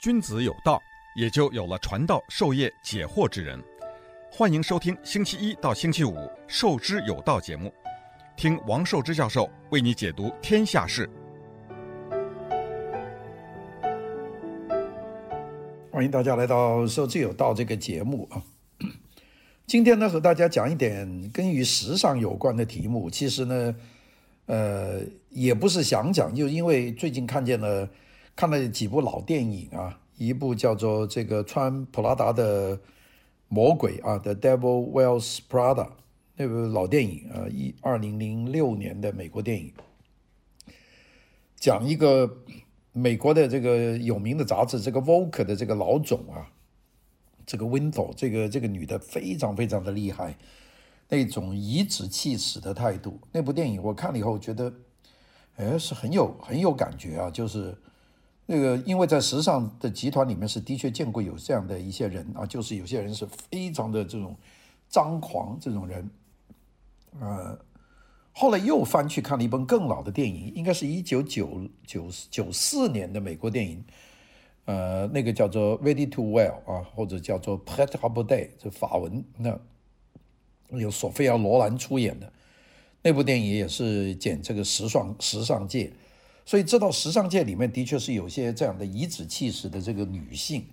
君子有道，也就有了传道授业解惑之人。欢迎收听星期一到星期五《授之有道》节目，听王寿之教授为你解读天下事。欢迎大家来到《授之有道》这个节目啊。今天呢，和大家讲一点跟与时尚有关的题目。其实呢，呃，也不是想讲，就因为最近看见了。看了几部老电影啊，一部叫做这个穿普拉达的魔鬼啊，《The Devil Wears Prada》那部老电影啊，一二零零六年的美国电影，讲一个美国的这个有名的杂志，这个《Vogue》的这个老总啊，这个 Window，这个这个女的非常非常的厉害，那种颐指气使的态度。那部电影我看了以后觉得，哎，是很有很有感觉啊，就是。那个，因为在时尚的集团里面是的确见过有这样的一些人啊，就是有些人是非常的这种张狂这种人，呃，后来又翻去看了一本更老的电影，应该是一九九九九四年的美国电影，呃，那个叫做《Ready to Wear》啊，或者叫做《Pret à Porter》，这法文，那有索菲亚罗兰出演的那部电影也是讲这个时尚时尚界。所以这到时尚界里面的确是有些这样的颐指气使的这个女性，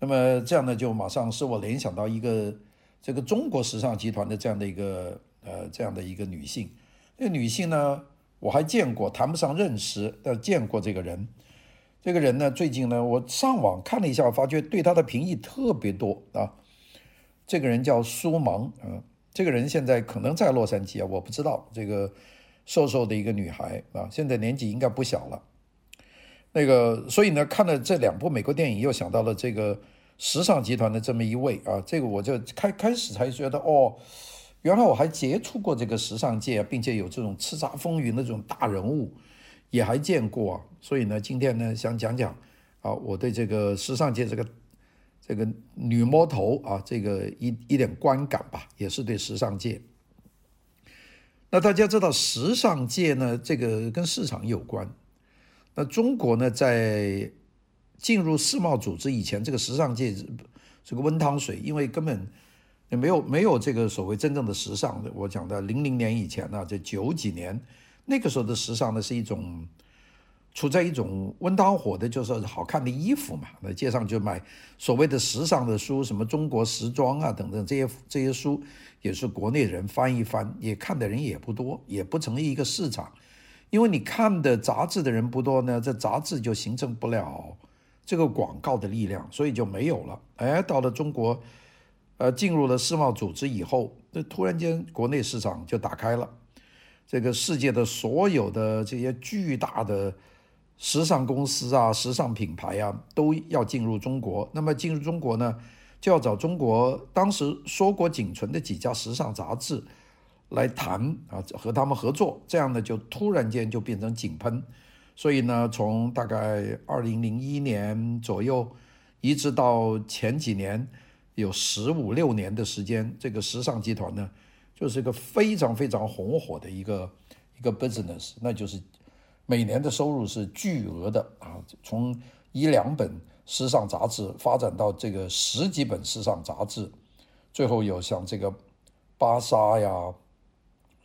那么这样呢，就马上使我联想到一个这个中国时尚集团的这样的一个呃这样的一个女性。那个女性呢，我还见过，谈不上认识，但见过这个人。这个人呢，最近呢，我上网看了一下，我发觉对她的评议特别多啊。这个人叫苏芒，嗯，这个人现在可能在洛杉矶啊，我不知道这个。瘦瘦的一个女孩啊，现在年纪应该不小了。那个，所以呢，看了这两部美国电影，又想到了这个时尚集团的这么一位啊，这个我就开开始才觉得哦，原来我还接触过这个时尚界，并且有这种叱咤风云的这种大人物，也还见过啊。所以呢，今天呢，想讲讲啊，我对这个时尚界这个这个女魔头啊，这个一一点观感吧，也是对时尚界。那大家知道，时尚界呢，这个跟市场有关。那中国呢，在进入世贸组织以前，这个时尚界是个温汤水，因为根本也没有没有这个所谓真正的时尚的。我讲的零零年以前呢，这九几年那个时候的时尚呢，是一种。处在一种温汤火的，就是好看的衣服嘛，那街上就买所谓的时尚的书，什么中国时装啊等等这些这些书，也是国内人翻一翻，也看的人也不多，也不成立一个市场，因为你看的杂志的人不多呢，这杂志就形成不了这个广告的力量，所以就没有了。哎，到了中国，呃，进入了世贸组织以后，那突然间国内市场就打开了，这个世界的所有的这些巨大的。时尚公司啊，时尚品牌啊，都要进入中国。那么进入中国呢，就要找中国当时硕果仅存的几家时尚杂志来谈啊，和他们合作。这样呢，就突然间就变成井喷。所以呢，从大概二零零一年左右，一直到前几年，有十五六年的时间，这个时尚集团呢，就是一个非常非常红火的一个一个 business，那就是。每年的收入是巨额的啊，从一两本时尚杂志发展到这个十几本时尚杂志，最后有像这个芭莎呀，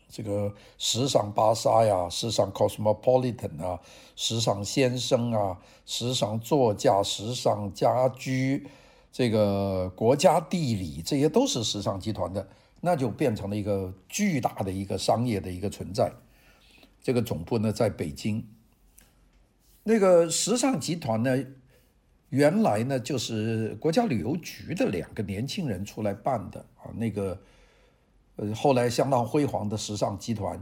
这个时尚芭莎呀，时尚 Cosmopolitan 啊，时尚先生啊，时尚座驾，时尚家居，这个国家地理，这些都是时尚集团的，那就变成了一个巨大的一个商业的一个存在。这个总部呢，在北京。那个时尚集团呢，原来呢就是国家旅游局的两个年轻人出来办的啊。那个呃，后来相当辉煌的时尚集团，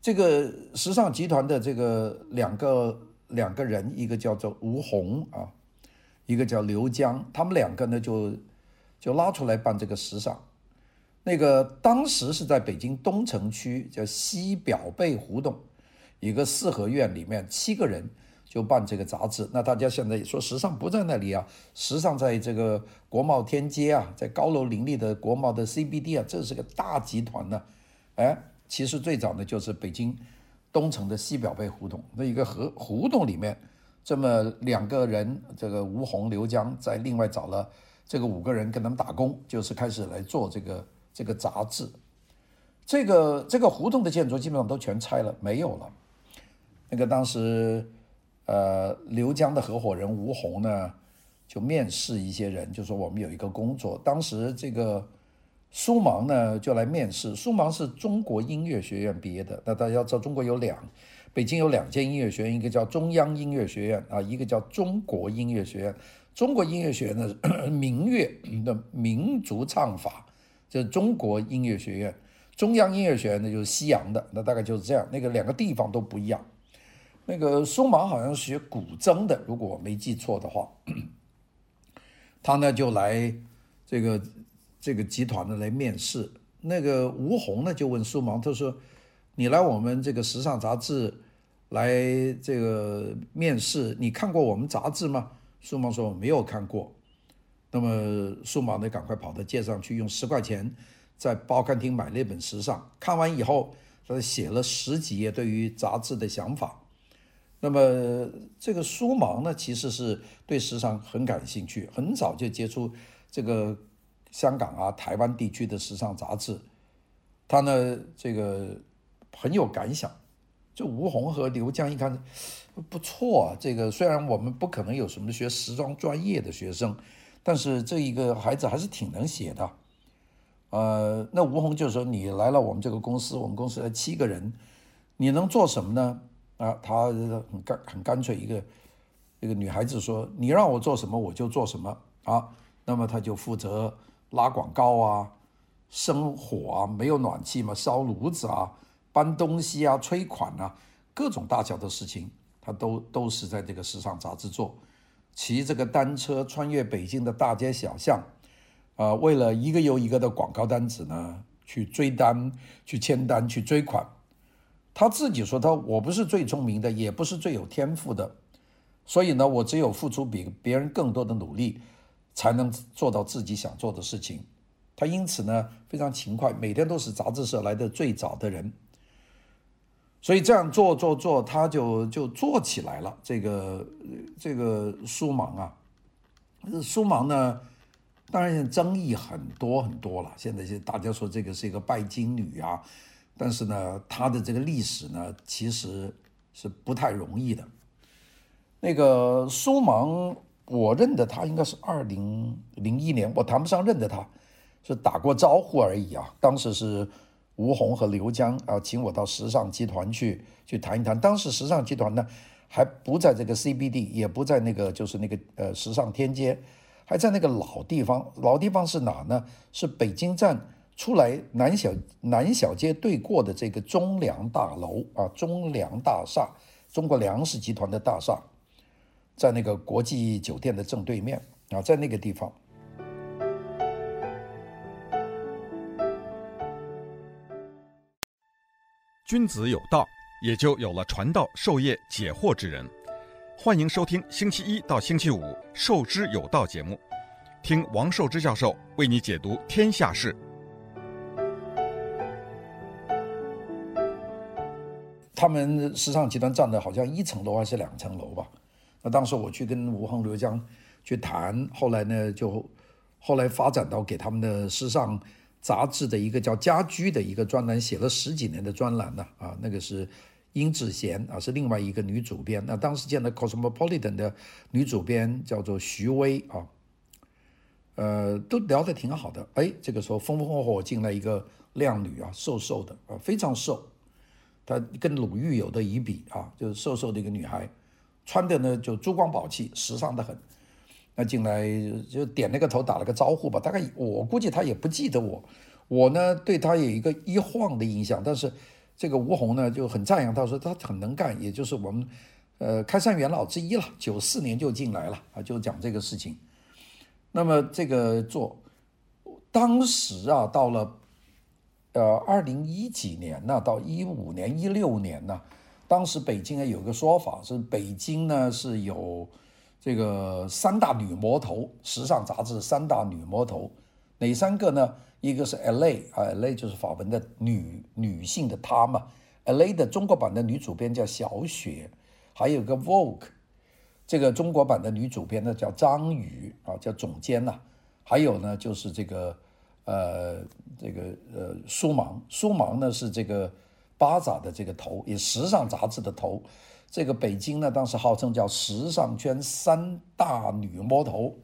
这个时尚集团的这个两个两个人，一个叫做吴红啊，一个叫刘江，他们两个呢就就拉出来办这个时尚。那个当时是在北京东城区叫西表贝胡同。一个四合院里面七个人就办这个杂志，那大家现在说时尚不在那里啊，时尚在这个国贸天街啊，在高楼林立的国贸的 CBD 啊，这是个大集团呢。哎，其实最早呢就是北京东城的西表贝胡同，那一个河胡同里面这么两个人，这个吴红、刘江，在另外找了这个五个人跟他们打工，就是开始来做这个这个杂志。这个这个胡同的建筑基本上都全拆了，没有了。那个当时，呃，刘江的合伙人吴红呢，就面试一些人，就说我们有一个工作。当时这个苏芒呢就来面试，苏芒是中国音乐学院毕业的。那大家要知道，中国有两，北京有两间音乐学院，一个叫中央音乐学院啊，一个叫中国音乐学院。中国音乐学院呢，民乐的民族唱法，就是中国音乐学院。中央音乐学院呢，就是西洋的，那大概就是这样。那个两个地方都不一样。那个苏芒好像学古筝的，如果我没记错的话，他呢就来这个这个集团呢来面试。那个吴红呢就问苏芒，他说：“你来我们这个时尚杂志来这个面试，你看过我们杂志吗？”苏芒说：“我没有看过。”那么苏芒呢赶快跑到街上去，用十块钱。在报刊亭买了一本《时尚》，看完以后，他写了十几页对于杂志的想法。那么这个苏芒呢，其实是对时尚很感兴趣，很早就接触这个香港啊、台湾地区的时尚杂志。他呢，这个很有感想。就吴红和刘江一看，不错啊。这个虽然我们不可能有什么学时装专业的学生，但是这一个孩子还是挺能写的。呃，那吴红就说：“你来了我们这个公司，我们公司来七个人，你能做什么呢？”啊，他很干很干脆，一个一个女孩子说：“你让我做什么，我就做什么。”啊，那么他就负责拉广告啊，生火啊，没有暖气嘛，烧炉子啊，搬东西啊，催款啊，各种大小的事情，他都都是在这个时尚杂志做，骑这个单车穿越北京的大街小巷。啊，为了一个又一个的广告单子呢，去追单、去签单、去追款。他自己说：“他我不是最聪明的，也不是最有天赋的，所以呢，我只有付出比别人更多的努力，才能做到自己想做的事情。”他因此呢，非常勤快，每天都是杂志社来的最早的人。所以这样做做做，他就就做起来了。这个这个苏芒啊，苏芒呢。当然，争议很多很多了。现在就大家说这个是一个拜金女啊，但是呢，她的这个历史呢，其实是不太容易的。那个苏芒，我认得他应该是二零零一年，我谈不上认得他，是打过招呼而已啊。当时是吴红和刘江啊，请我到时尚集团去去谈一谈。当时时尚集团呢，还不在这个 CBD，也不在那个就是那个呃时尚天街。还在那个老地方，老地方是哪呢？是北京站出来南小南小街对过的这个中粮大楼啊，中粮大厦，中国粮食集团的大厦，在那个国际酒店的正对面啊，在那个地方。君子有道，也就有了传道授业解惑之人。欢迎收听星期一到星期五《授之有道》节目，听王寿之教授为你解读天下事。他们时尚集团占的好像一层楼还是两层楼吧？那当时我去跟吴恒、刘江去谈，后来呢，就后来发展到给他们的时尚杂志的一个叫《家居》的一个专栏，写了十几年的专栏呢。啊，那个是。殷志贤啊，是另外一个女主编。那当时见的《Cosmopolitan》的女主编叫做徐薇啊，呃，都聊得挺好的。哎，这个时候风风火火进来一个靓女啊，瘦瘦的啊，非常瘦，她跟鲁豫有的一比啊，就是瘦瘦的一个女孩，穿的呢就珠光宝气，时尚得很。那进来就点了个头，打了个招呼吧。大概我估计她也不记得我，我呢对她有一个一晃的印象，但是。这个吴红呢就很赞扬，他说他很能干，也就是我们，呃，开山元老之一了。九四年就进来了啊，就讲这个事情。那么这个做，当时啊，到了，呃，二零一几年呢，到一五年、一六年呢，当时北京啊有个说法是北京呢是有这个三大女魔头，时尚杂志三大女魔头，哪三个呢？一个是 L.A. 啊，L.A. 就是法文的女女性的她嘛。L.A. 的中国版的女主编叫小雪，还有个 Vogue。这个中国版的女主编呢叫张宇啊，叫总监呐、还有呢就是这个呃这个呃苏芒，苏芒呢是这个巴扎的这个头，也时尚杂志的头。这个北京呢当时号称叫时尚圈三大女魔头，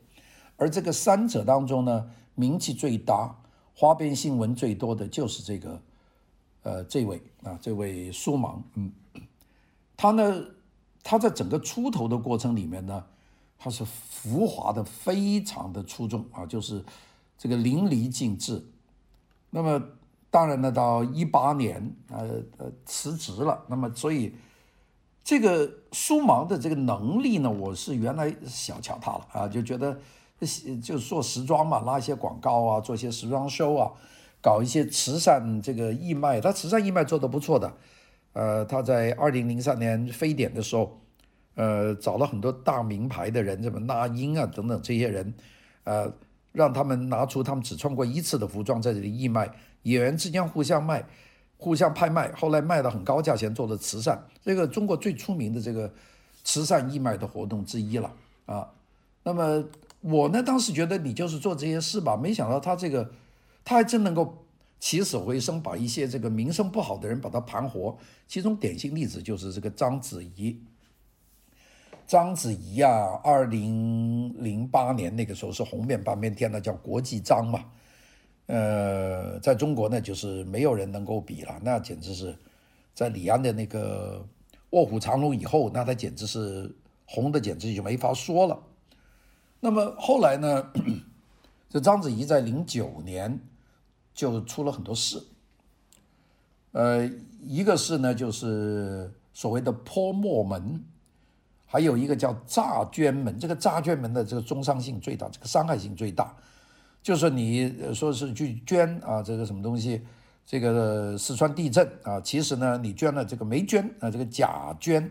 而这个三者当中呢名气最大、花边新闻最多的就是这个呃这位啊这位苏芒，嗯，他呢。他在整个出头的过程里面呢，他是浮华的非常的出众啊，就是这个淋漓尽致。那么当然呢，到一八年呃呃辞职了。那么所以这个苏芒的这个能力呢，我是原来小瞧他了啊，就觉得就是做时装嘛，拉一些广告啊，做一些时装秀啊，搞一些慈善这个义卖，他慈善义卖做得不错的。呃，他在二零零三年非典的时候，呃，找了很多大名牌的人，什么那英啊等等这些人，呃，让他们拿出他们只穿过一次的服装在这里义卖，演员之间互相卖，互相拍卖，后来卖到很高价钱做的慈善，这个中国最出名的这个慈善义卖的活动之一了啊。那么我呢，当时觉得你就是做这些事吧，没想到他这个他还真能够。起死回生，把一些这个名声不好的人把他盘活。其中典型例子就是这个章子怡。章子怡啊，二零零八年那个时候是红遍半边天的，叫国际章嘛。呃，在中国呢，就是没有人能够比了，那简直是在李安的那个《卧虎藏龙》以后，那他简直是红的，简直就没法说了。那么后来呢，这章子怡在零九年。就出了很多事，呃，一个是呢，就是所谓的泼墨门，还有一个叫诈捐门。这个诈捐门的这个中伤性最大，这个伤害性最大，就是你说是去捐啊，这个什么东西，这个四川地震啊，其实呢，你捐了这个没捐啊，这个假捐，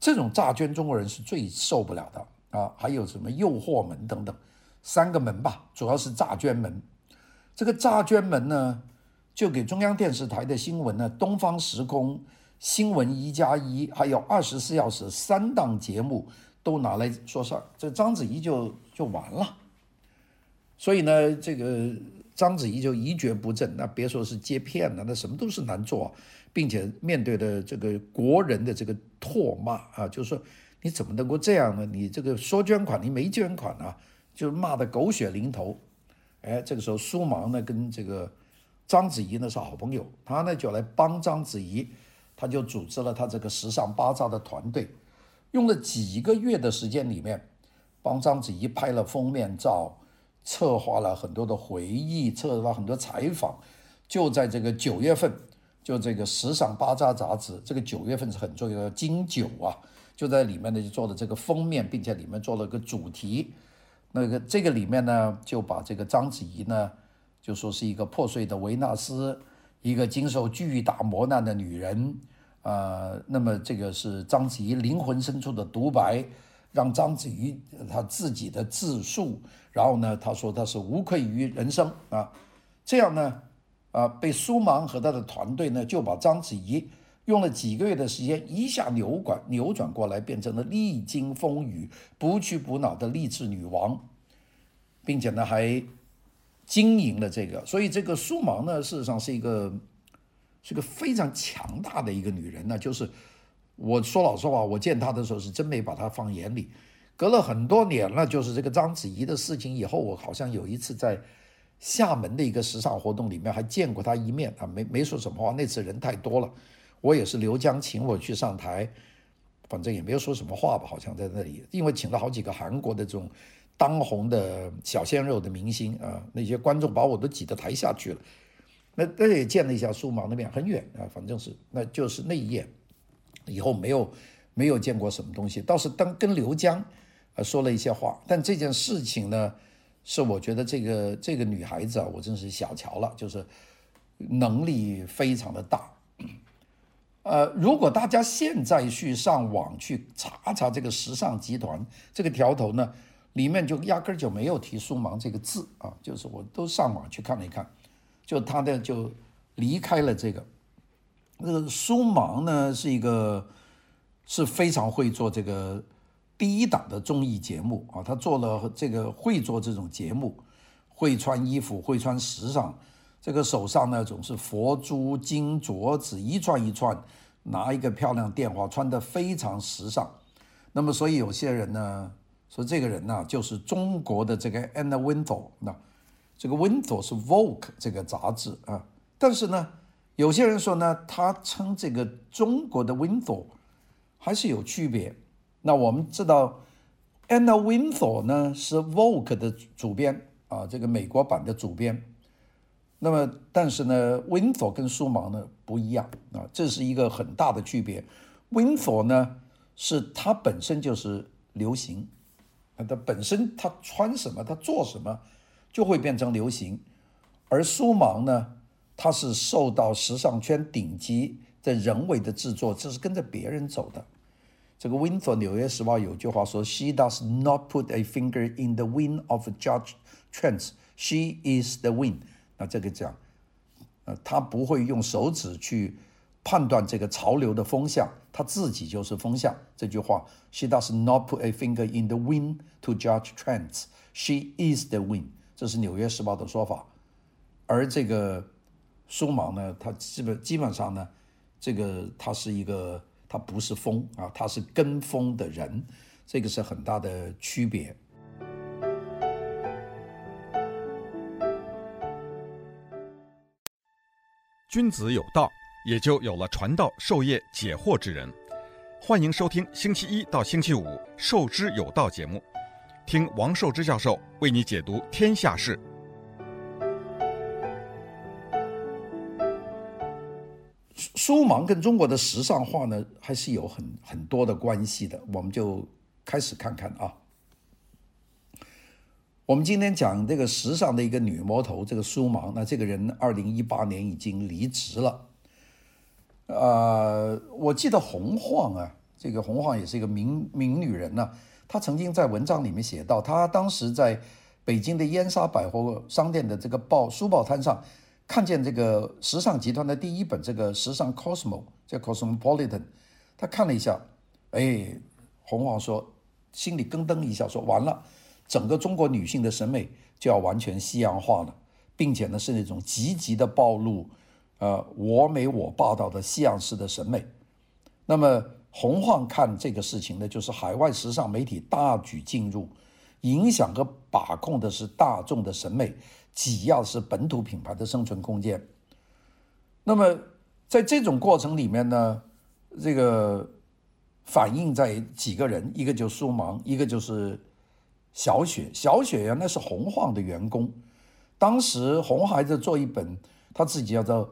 这种诈捐中国人是最受不了的啊。还有什么诱惑门等等，三个门吧，主要是诈捐门。这个诈捐门呢，就给中央电视台的新闻呢，《东方时空》、《新闻一加一》还有《二十四小时》三档节目都拿来说事儿，这章子怡就就完了。所以呢，这个章子怡就一蹶不振，那别说是接片了，那什么都是难做，并且面对的这个国人的这个唾骂啊，就是说你怎么能够这样呢？你这个说捐款，你没捐款啊，就骂得狗血淋头。哎，这个时候苏芒呢跟这个章子怡呢是好朋友，他呢就来帮章子怡，他就组织了他这个时尚巴扎的团队，用了几个月的时间里面，帮章子怡拍了封面照，策划了很多的回忆，策划很多采访，就在这个九月份，就这个时尚巴扎杂志，这个九月份是很重要的金九啊，就在里面呢就做了这个封面，并且里面做了个主题。那个这个里面呢，就把这个章子怡呢，就说是一个破碎的维纳斯，一个经受巨大磨难的女人，啊、那么这个是章子怡灵魂深处的独白，让章子怡她自己的自述，然后呢，她说她是无愧于人生啊，这样呢，啊，被苏芒和他的团队呢，就把章子怡。用了几个月的时间，一下扭转扭转过来，变成了历经风雨、不屈不挠的励志女王，并且呢还经营了这个。所以这个苏芒呢，事实上是一个是个非常强大的一个女人呢。就是我说老实话，我见她的时候是真没把她放眼里。隔了很多年了，就是这个章子怡的事情以后，我好像有一次在厦门的一个时尚活动里面还见过她一面啊，没没说什么话。那次人太多了。我也是刘江请我去上台，反正也没有说什么话吧，好像在那里，因为请了好几个韩国的这种当红的小鲜肉的明星啊，那些观众把我都挤到台下去了。那那也见了一下苏芒那边很远啊，反正是那就是那一夜以后没有没有见过什么东西，倒是当跟刘江啊说了一些话。但这件事情呢，是我觉得这个这个女孩子啊，我真是小瞧了，就是能力非常的大。呃，如果大家现在去上网去查查这个时尚集团这个条头呢，里面就压根儿就没有提苏芒这个字啊，就是我都上网去看了一看，就他的就离开了这个。那个苏芒呢是一个是非常会做这个第一档的综艺节目啊，他做了这个会做这种节目，会穿衣服，会穿时尚，这个手上呢总是佛珠、金镯子一串一串，拿一个漂亮电话，穿得非常时尚。那么，所以有些人呢说这个人呢就是中国的这个 Anna Wintour，那这个 Wintour 是 Vogue 这个杂志啊，但是呢，有些人说呢，他称这个中国的 Wintour 还是有区别。那我们知道，Anna Wintour 呢是 Vogue 的主编啊，这个美国版的主编。那么，但是呢，Wintour 跟苏芒呢不一样啊，这是一个很大的区别。Wintour 呢是他本身就是流行，他本身他穿什么，他做什么就会变成流行。而苏芒呢，他是受到时尚圈顶级的人为的制作，这是跟着别人走的。这个 Wintour，《纽约时报》有句话说：“She does not put a finger in the wind of judge trends. She is the wind。”那这个讲，呃，他不会用手指去判断这个潮流的风向，他自己就是风向。这句话：“She does not put a finger in the wind to judge trends. She is the wind。”这是《纽约时报》的说法。而这个苏芒呢，他基本基本上呢，这个他是一个。他不是风啊，他是跟风的人，这个是很大的区别。君子有道，也就有了传道授业解惑之人。欢迎收听星期一到星期五《授之有道》节目，听王寿之教授为你解读天下事。苏芒跟中国的时尚化呢，还是有很很多的关系的。我们就开始看看啊。我们今天讲这个时尚的一个女魔头，这个苏芒。那这个人二零一八年已经离职了。呃，我记得洪晃啊，这个洪晃也是一个名名女人呢、她曾经在文章里面写到，她当时在北京的燕莎百货商店的这个报书报摊上。看见这个时尚集团的第一本这个时尚 Cosmo 叫 Cosmopolitan，她看了一下，哎，洪晃说，心里咯噔一下，说完了，整个中国女性的审美就要完全西洋化了，并且呢是那种积极的暴露，呃，我美我霸道的西洋式的审美。那么洪晃看这个事情呢，就是海外时尚媒体大举进入，影响和把控的是大众的审美。挤压是本土品牌的生存空间。那么，在这种过程里面呢，这个反映在几个人，一个就是苏芒，一个就是小雪。小雪原来是洪晃的员工，当时洪孩子做一本他自己叫做《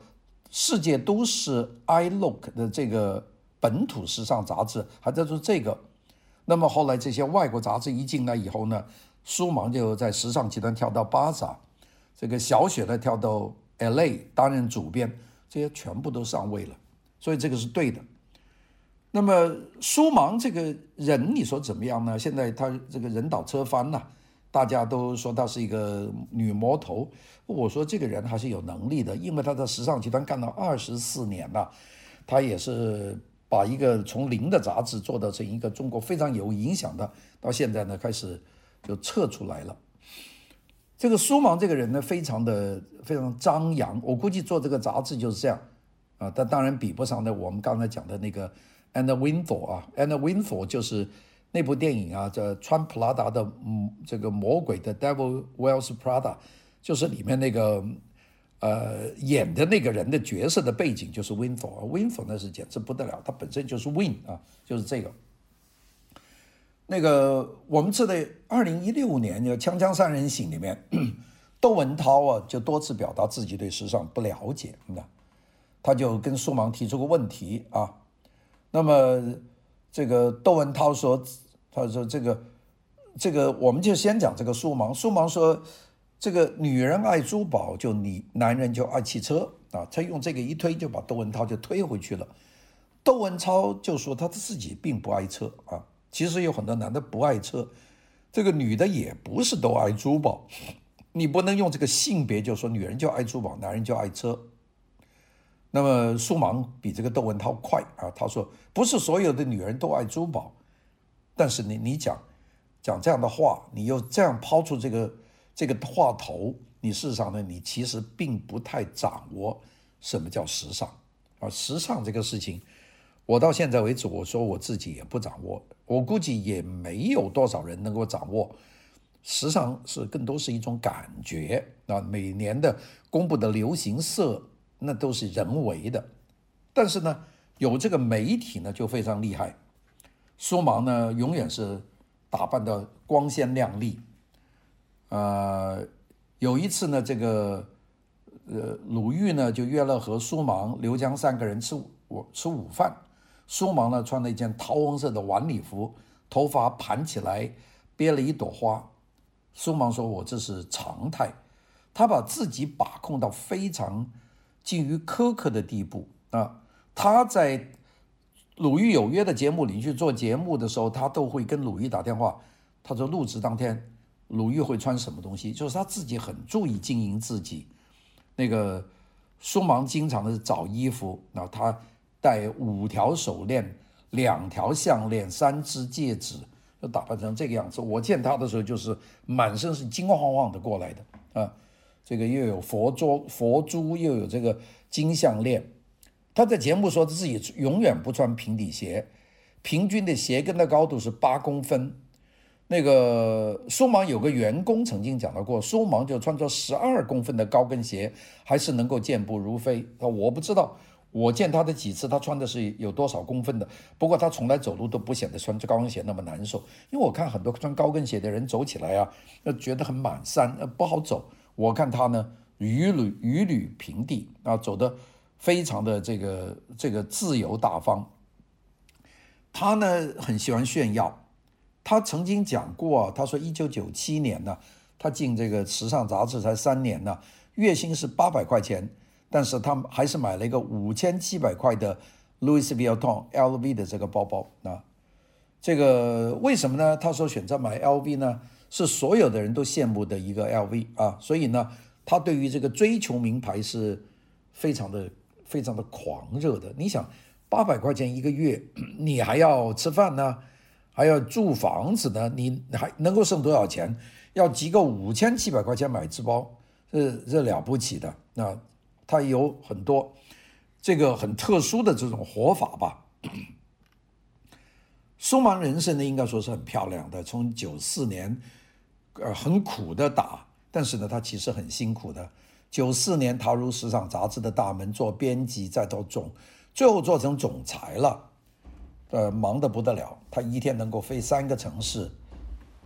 世界都市 I Look》的这个本土时尚杂志，还在做这个。那么后来这些外国杂志一进来以后呢，苏芒就在时尚集团跳到巴萨。这个小雪呢，跳到 L.A. 担任主编，这些全部都上位了，所以这个是对的。那么苏芒这个人，你说怎么样呢？现在他这个人倒车翻了，大家都说她是一个女魔头。我说这个人还是有能力的，因为她在时尚集团干了二十四年了，她也是把一个从零的杂志做到成一个中国非常有影响的，到现在呢开始就撤出来了。这个苏芒这个人呢，非常的非常张扬。我估计做这个杂志就是这样啊，但当然比不上呢我们刚才讲的那个 Anna Wintour 啊，Anna Wintour 就是那部电影啊，叫穿普拉达的嗯，这个魔鬼的 Devil Wears Prada，就是里面那个呃演的那个人的角色的背景就是 Winfor，Winfor 那是简直不得了，他本身就是 Win 啊，就是这个。那个我们记得二零一六年就《锵锵三人行》里面，窦文涛啊就多次表达自己对时尚不了解，那他就跟苏芒提出个问题啊。那么这个窦文涛说：“他说这个这个，我们就先讲这个苏芒。苏芒说，这个女人爱珠宝，就你男人就爱汽车啊。他用这个一推，就把窦文涛就推回去了。窦文涛就说他自己并不爱车啊。”其实有很多男的不爱车，这个女的也不是都爱珠宝，你不能用这个性别就说女人就爱珠宝，男人就爱车。那么苏芒比这个窦文涛快啊，他说不是所有的女人都爱珠宝，但是你你讲讲这样的话，你又这样抛出这个这个话头，你事实上呢，你其实并不太掌握什么叫时尚啊。时尚这个事情，我到现在为止，我说我自己也不掌握，我估计也没有多少人能够掌握。时尚是更多是一种感觉啊，每年的公布的流行色那都是人为的，但是呢，有这个媒体呢就非常厉害。苏芒呢永远是打扮的光鲜亮丽，呃，有一次呢，这个呃鲁豫呢就约了和苏芒、刘江三个人吃午吃午饭，苏芒呢穿了一件桃红色的晚礼服，头发盘起来，别了一朵花。苏芒说：“我这是常态。”他把自己把控到非常近于苛刻的地步啊！他在《鲁豫有约》的节目里去做节目的时候，他都会跟鲁豫打电话。他说录制当天，鲁豫会穿什么东西，就是他自己很注意经营自己。那个苏芒经常的找衣服，然后他戴五条手链、两条项链、三只戒指。就打扮成这个样子，我见他的时候就是满身是金晃晃的过来的啊，这个又有佛珠，佛珠又有这个金项链。他在节目说他自己永远不穿平底鞋，平均的鞋跟的高度是八公分。那个苏芒有个员工曾经讲到过，苏芒就穿着十二公分的高跟鞋，还是能够健步如飞。我不知道。我见他的几次，他穿的是有多少公分的？不过他从来走路都不显得穿着高跟鞋那么难受，因为我看很多穿高跟鞋的人走起来啊，那觉得很满山，呃不好走。我看他呢，屡屡屡屡平地啊，走的非常的这个这个自由大方。他呢很喜欢炫耀，他曾经讲过啊，他说一九九七年呢，他进这个时尚杂志才三年呢，月薪是八百块钱。但是他还是买了一个五千七百块的 Louis Vuitton LV 的这个包包啊，这个为什么呢？他说选择买 LV 呢，是所有的人都羡慕的一个 LV 啊，所以呢，他对于这个追求名牌是非常的非常的狂热的。你想，八百块钱一个月，你还要吃饭呢，还要住房子呢，你还能够剩多少钱？要集够五千七百块钱买只包，这这了不起的啊！他有很多这个很特殊的这种活法吧。苏芒人生呢，应该说是很漂亮的。从九四年，呃，很苦的打，但是呢，他其实很辛苦的。九四年踏入时尚杂志的大门，做编辑，再到总，最后做成总裁了。呃，忙得不得了。他一天能够飞三个城市，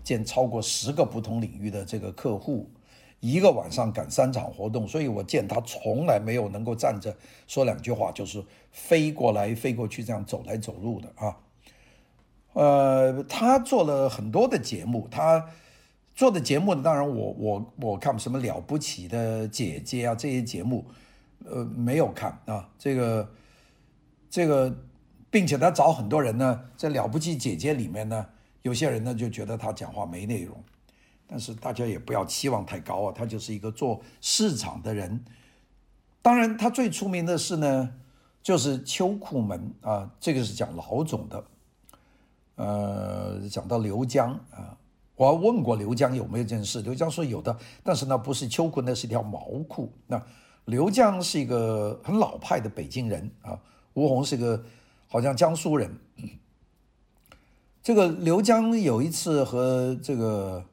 见超过十个不同领域的这个客户。一个晚上赶三场活动，所以我见他从来没有能够站着说两句话，就是飞过来飞过去这样走来走路的啊。呃，他做了很多的节目，他做的节目呢，当然我我我看什么了不起的姐姐啊这些节目，呃，没有看啊。这个这个，并且他找很多人呢，在了不起姐姐里面呢，有些人呢就觉得他讲话没内容。但是大家也不要期望太高啊，他就是一个做市场的人。当然，他最出名的是呢，就是秋裤门啊，这个是讲老总的。呃，讲到刘江啊，我问过刘江有没有这件事，刘江说有的，但是呢，不是秋裤，那是一条毛裤。那刘江是一个很老派的北京人啊，吴红是个好像江苏人。这个刘江有一次和这个。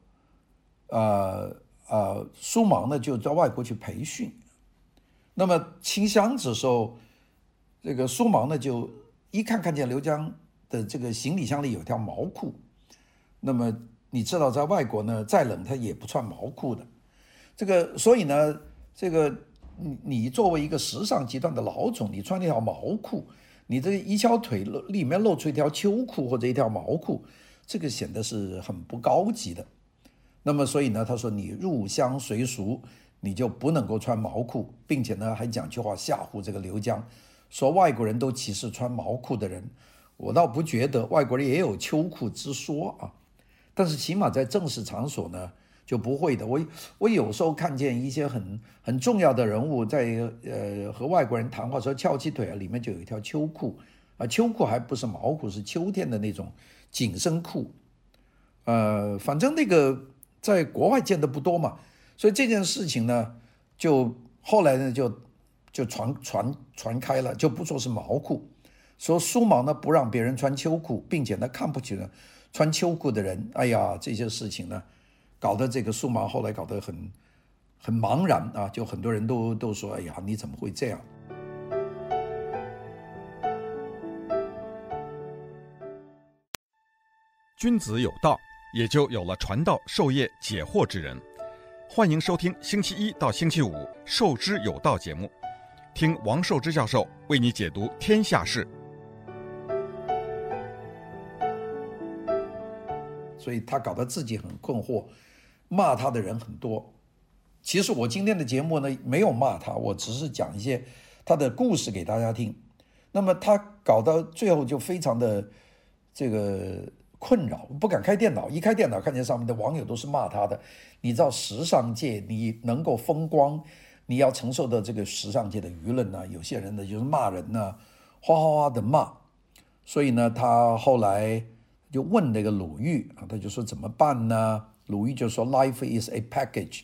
呃呃，苏芒呢就在外国去培训，那么清箱子的时候，这个苏芒呢就一看看见刘江的这个行李箱里有条毛裤，那么你知道在外国呢再冷他也不穿毛裤的，这个所以呢这个你你作为一个时尚集团的老总，你穿那条毛裤，你这一条腿里面露出一条秋裤或者一条毛裤，这个显得是很不高级的。那么，所以呢，他说你入乡随俗，你就不能够穿毛裤，并且呢，还讲句话吓唬这个刘江，说外国人都歧视穿毛裤的人。我倒不觉得外国人也有秋裤之说啊，但是起码在正式场所呢就不会的。我我有时候看见一些很很重要的人物在呃和外国人谈话时候翘起腿啊，里面就有一条秋裤。啊，秋裤还不是毛裤，是秋天的那种紧身裤，呃，反正那个在国外见的不多嘛，所以这件事情呢，就后来呢就就传传传开了，就不说是毛裤，说苏毛呢不让别人穿秋裤，并且呢看不起呢穿秋裤的人，哎呀，这些事情呢，搞得这个苏毛后来搞得很很茫然啊，就很多人都都说，哎呀，你怎么会这样？君子有道，也就有了传道授业解惑之人。欢迎收听星期一到星期五《授之有道》节目，听王寿之教授为你解读天下事。所以他搞得自己很困惑，骂他的人很多。其实我今天的节目呢，没有骂他，我只是讲一些他的故事给大家听。那么他搞到最后就非常的这个。困扰，不敢开电脑，一开电脑看见上面的网友都是骂他的。你知道时尚界你能够风光，你要承受的这个时尚界的舆论呢？有些人呢就是骂人呢，哗哗哗的骂。所以呢，他后来就问那个鲁豫啊，他就说怎么办呢？鲁豫就说：“Life is a package，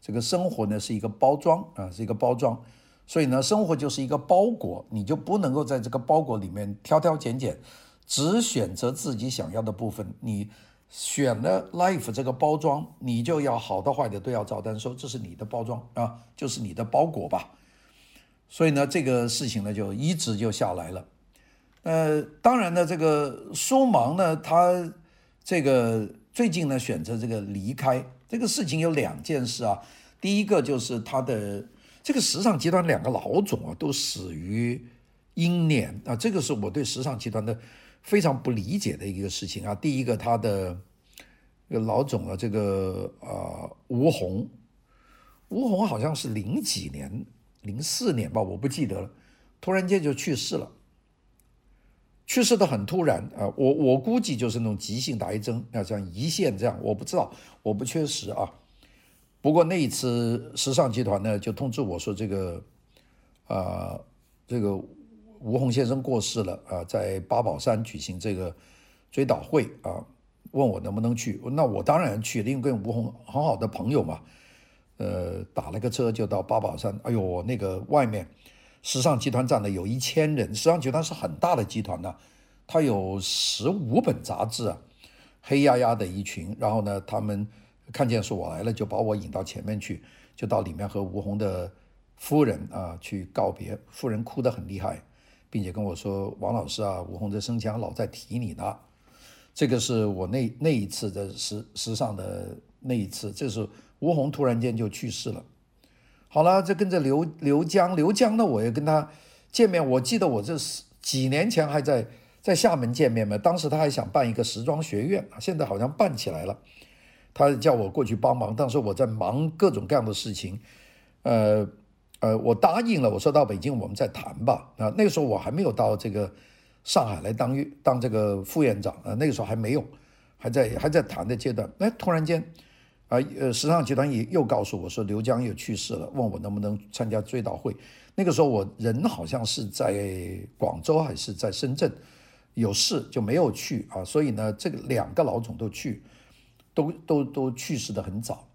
这个生活呢是一个包装啊，是一个包装。所以呢，生活就是一个包裹，你就不能够在这个包裹里面挑挑拣拣。”只选择自己想要的部分，你选了 Life 这个包装，你就要好的坏的都要照单收，这是你的包装啊，就是你的包裹吧。所以呢，这个事情呢就一直就下来了。呃，当然呢，这个苏芒呢，他这个最近呢选择这个离开，这个事情有两件事啊。第一个就是他的这个时尚集团两个老总啊都死于英年啊，这个是我对时尚集团的。非常不理解的一个事情啊！第一个，他的这个老总啊，这个啊吴红，吴红好像是零几年，零四年吧，我不记得了，突然间就去世了，去世的很突然啊！我我估计就是那种急性打一针啊，像胰腺这样，我不知道，我不确实啊。不过那一次时尚集团呢，就通知我说这个啊这个。吴红先生过世了啊，在八宝山举行这个追悼会啊，问我能不能去，那我当然去了，因为跟吴红很好的朋友嘛，呃，打了个车就到八宝山。哎呦，那个外面时尚集团站的有一千人，时尚集团是很大的集团呐，它有十五本杂志啊，黑压压的一群。然后呢，他们看见是我来了，就把我引到前面去，就到里面和吴红的夫人啊去告别，夫人哭得很厉害。并且跟我说：“王老师啊，吴红的生前老在提你呢。”这个是我那那一次的时时尚的那一次，这是吴红突然间就去世了。好了，这跟着刘刘江，刘江呢，我也跟他见面。我记得我这是几年前还在在厦门见面嘛，当时他还想办一个时装学院，现在好像办起来了。他叫我过去帮忙，当时我在忙各种各样的事情，呃。呃，我答应了，我说到北京我们再谈吧。啊，那个时候我还没有到这个上海来当当这个副院长啊，那个时候还没有，还在还在谈的阶段。哎，突然间，啊，呃，时尚集团也又告诉我说刘江又去世了，问我能不能参加追悼会。那个时候我人好像是在广州还是在深圳，有事就没有去啊。所以呢，这个两个老总都去，都都都去世的很早。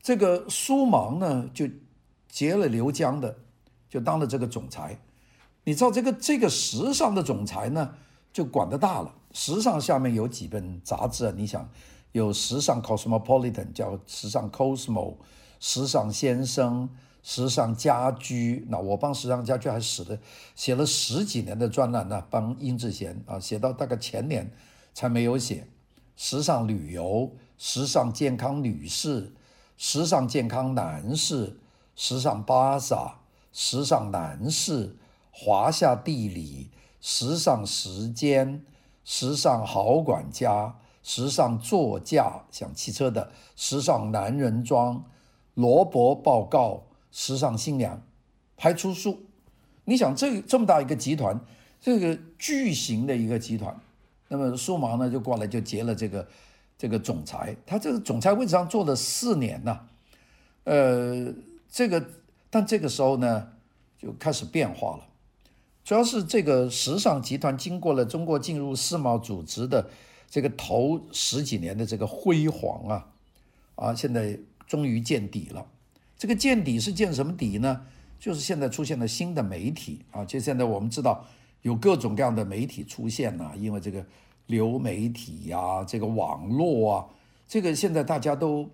这个苏芒呢就。结了刘江的，就当了这个总裁。你知道这个这个时尚的总裁呢，就管得大了。时尚下面有几本杂志啊？你想，有时尚 Cosmopolitan 叫时尚 Cosmo，时尚先生，时尚家居。那我帮时尚家居还写了写了十几年的专栏呢，帮殷志贤啊，写到大概前年才没有写。时尚旅游，时尚健康女士，时尚健康男士。时尚巴萨、时尚男士、华夏地理、时尚时间、时尚好管家、时尚座驾，像汽车的时尚男人装、罗伯报告、时尚新娘，拍出书。你想这这么大一个集团，这个巨型的一个集团，那么苏芒呢就过来就接了这个这个总裁，他这个总裁位置上做了四年呐，呃。这个，但这个时候呢，就开始变化了。主要是这个时尚集团经过了中国进入世贸组织的这个头十几年的这个辉煌啊，啊，现在终于见底了。这个见底是见什么底呢？就是现在出现了新的媒体啊，就现在我们知道有各种各样的媒体出现了，因为这个流媒体呀、这个网络啊，这个现在大家都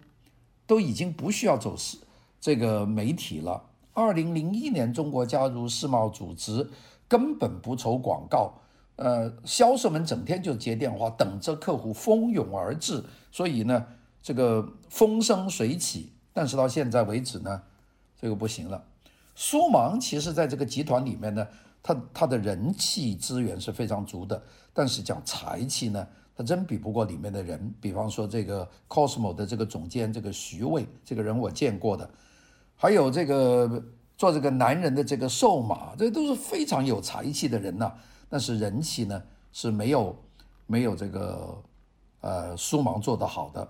都已经不需要走是这个媒体了。二零零一年中国加入世贸组织，根本不愁广告，呃，销售们整天就接电话，等着客户蜂拥而至，所以呢，这个风生水起。但是到现在为止呢，这个不行了。苏芒其实在这个集团里面呢，他他的人气资源是非常足的，但是讲才气呢，他真比不过里面的人。比方说这个 Cosmo 的这个总监这个徐渭，这个人我见过的，还有这个做这个男人的这个瘦马，这都是非常有才气的人呐。但是人气呢是没有没有这个呃苏芒做得好的。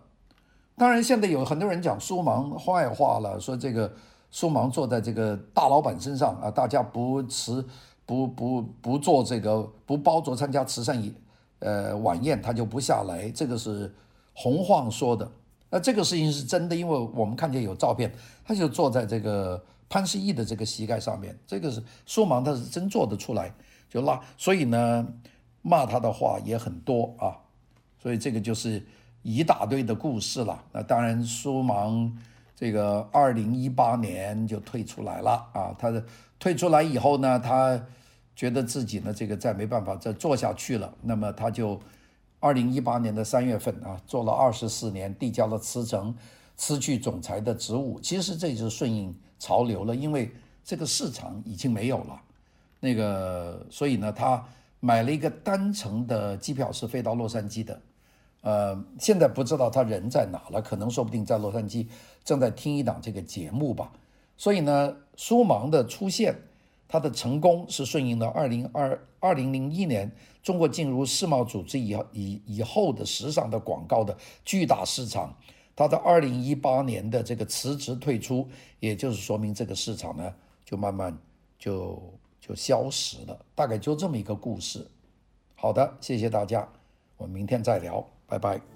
当然现在有很多人讲苏芒坏话了，说这个。苏芒坐在这个大老板身上啊，大家不辞不不不做这个不包桌参加慈善呃晚宴，他就不下来。这个是洪晃说的，那这个事情是真的，因为我们看见有照片，他就坐在这个潘石屹的这个膝盖上面。这个是苏芒，他是真做得出来，就拉。所以呢，骂他的话也很多啊，所以这个就是一大堆的故事了。那当然，苏芒。这个二零一八年就退出来了啊，他的退出来以后呢，他觉得自己呢这个再没办法再做下去了，那么他就二零一八年的三月份啊，做了二十四年，递交了辞呈，辞去总裁的职务。其实这就是顺应潮流了，因为这个市场已经没有了，那个所以呢，他买了一个单程的机票是飞到洛杉矶的。呃，现在不知道他人在哪了，可能说不定在洛杉矶正在听一档这个节目吧。所以呢，苏芒的出现，他的成功是顺应了二零二二零零一年中国进入世贸组织以以以后的时尚的广告的巨大市场。他的二零一八年的这个辞职退出，也就是说明这个市场呢就慢慢就就消失了，大概就这么一个故事。好的，谢谢大家，我们明天再聊。拜拜。